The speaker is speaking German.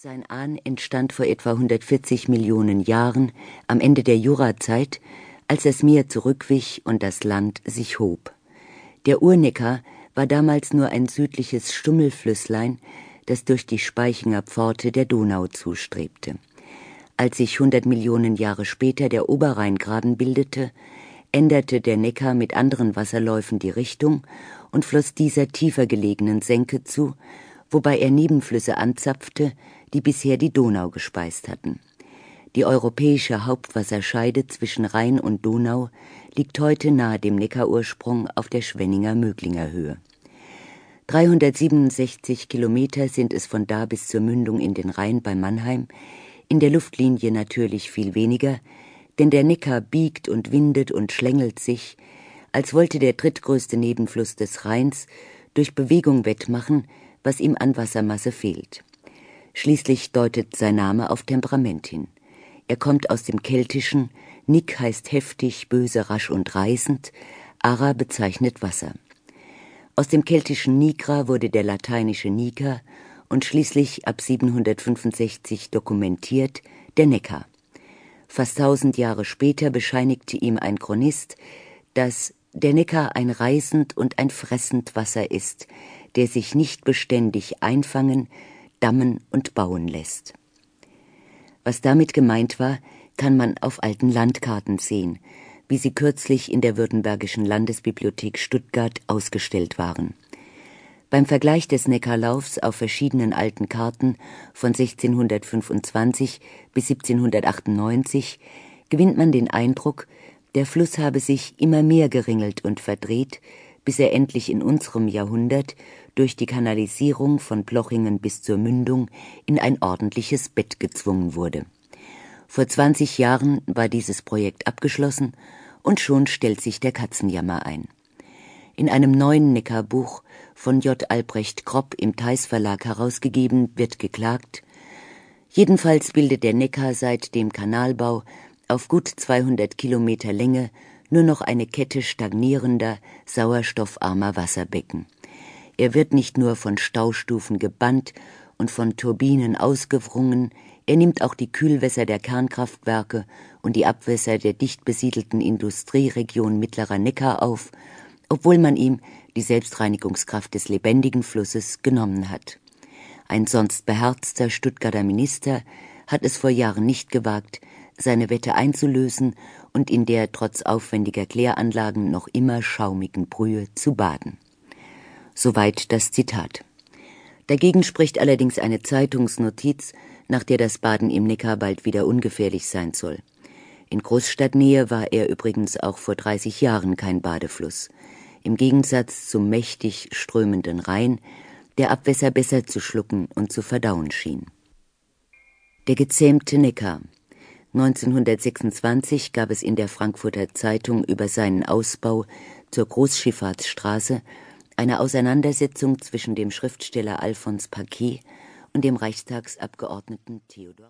Sein Ahn entstand vor etwa 140 Millionen Jahren am Ende der Jurazeit, als das Meer zurückwich und das Land sich hob. Der Urneckar war damals nur ein südliches Stummelflüsslein, das durch die Speichinger Pforte der Donau zustrebte. Als sich 100 Millionen Jahre später der Oberrheingraben bildete, änderte der Neckar mit anderen Wasserläufen die Richtung und floss dieser tiefer gelegenen Senke zu, wobei er Nebenflüsse anzapfte, die bisher die Donau gespeist hatten. Die europäische Hauptwasserscheide zwischen Rhein und Donau liegt heute nahe dem Neckarursprung auf der Schwenninger Möglinger Höhe. 367 Kilometer sind es von da bis zur Mündung in den Rhein bei Mannheim, in der Luftlinie natürlich viel weniger, denn der Neckar biegt und windet und schlängelt sich, als wollte der drittgrößte Nebenfluss des Rheins durch Bewegung wettmachen, was ihm an Wassermasse fehlt. Schließlich deutet sein Name auf Temperament hin. Er kommt aus dem Keltischen, Nick heißt heftig, böse, rasch und reißend, Ara bezeichnet Wasser. Aus dem keltischen Nigra wurde der lateinische Niger und schließlich ab 765 dokumentiert der Neckar. Fast tausend Jahre später bescheinigte ihm ein Chronist, dass der Neckar ein reißend und ein fressend Wasser ist, der sich nicht beständig einfangen, dammen und bauen lässt. Was damit gemeint war, kann man auf alten Landkarten sehen, wie sie kürzlich in der Württembergischen Landesbibliothek Stuttgart ausgestellt waren. Beim Vergleich des Neckarlaufs auf verschiedenen alten Karten von 1625 bis 1798 gewinnt man den Eindruck, der Fluss habe sich immer mehr geringelt und verdreht, bis er endlich in unserem Jahrhundert durch die Kanalisierung von Plochingen bis zur Mündung in ein ordentliches Bett gezwungen wurde. Vor 20 Jahren war dieses Projekt abgeschlossen und schon stellt sich der Katzenjammer ein. In einem neuen Neckarbuch von J. Albrecht Kropp im Theis Verlag herausgegeben wird geklagt, jedenfalls bildet der Neckar seit dem Kanalbau auf gut 200 Kilometer Länge nur noch eine Kette stagnierender, sauerstoffarmer Wasserbecken. Er wird nicht nur von Staustufen gebannt und von Turbinen ausgewrungen, er nimmt auch die Kühlwässer der Kernkraftwerke und die Abwässer der dicht besiedelten Industrieregion Mittlerer Neckar auf, obwohl man ihm die Selbstreinigungskraft des lebendigen Flusses genommen hat. Ein sonst beherzter Stuttgarter Minister hat es vor Jahren nicht gewagt, seine Wette einzulösen und in der trotz aufwendiger Kläranlagen noch immer schaumigen Brühe zu baden. Soweit das Zitat. Dagegen spricht allerdings eine Zeitungsnotiz, nach der das Baden im Neckar bald wieder ungefährlich sein soll. In Großstadtnähe war er übrigens auch vor 30 Jahren kein Badefluss. Im Gegensatz zum mächtig strömenden Rhein, der Abwässer besser zu schlucken und zu verdauen schien. Der gezähmte Neckar. 1926 gab es in der Frankfurter Zeitung über seinen Ausbau zur Großschifffahrtsstraße eine Auseinandersetzung zwischen dem Schriftsteller Alphonse Paquet und dem Reichstagsabgeordneten Theodor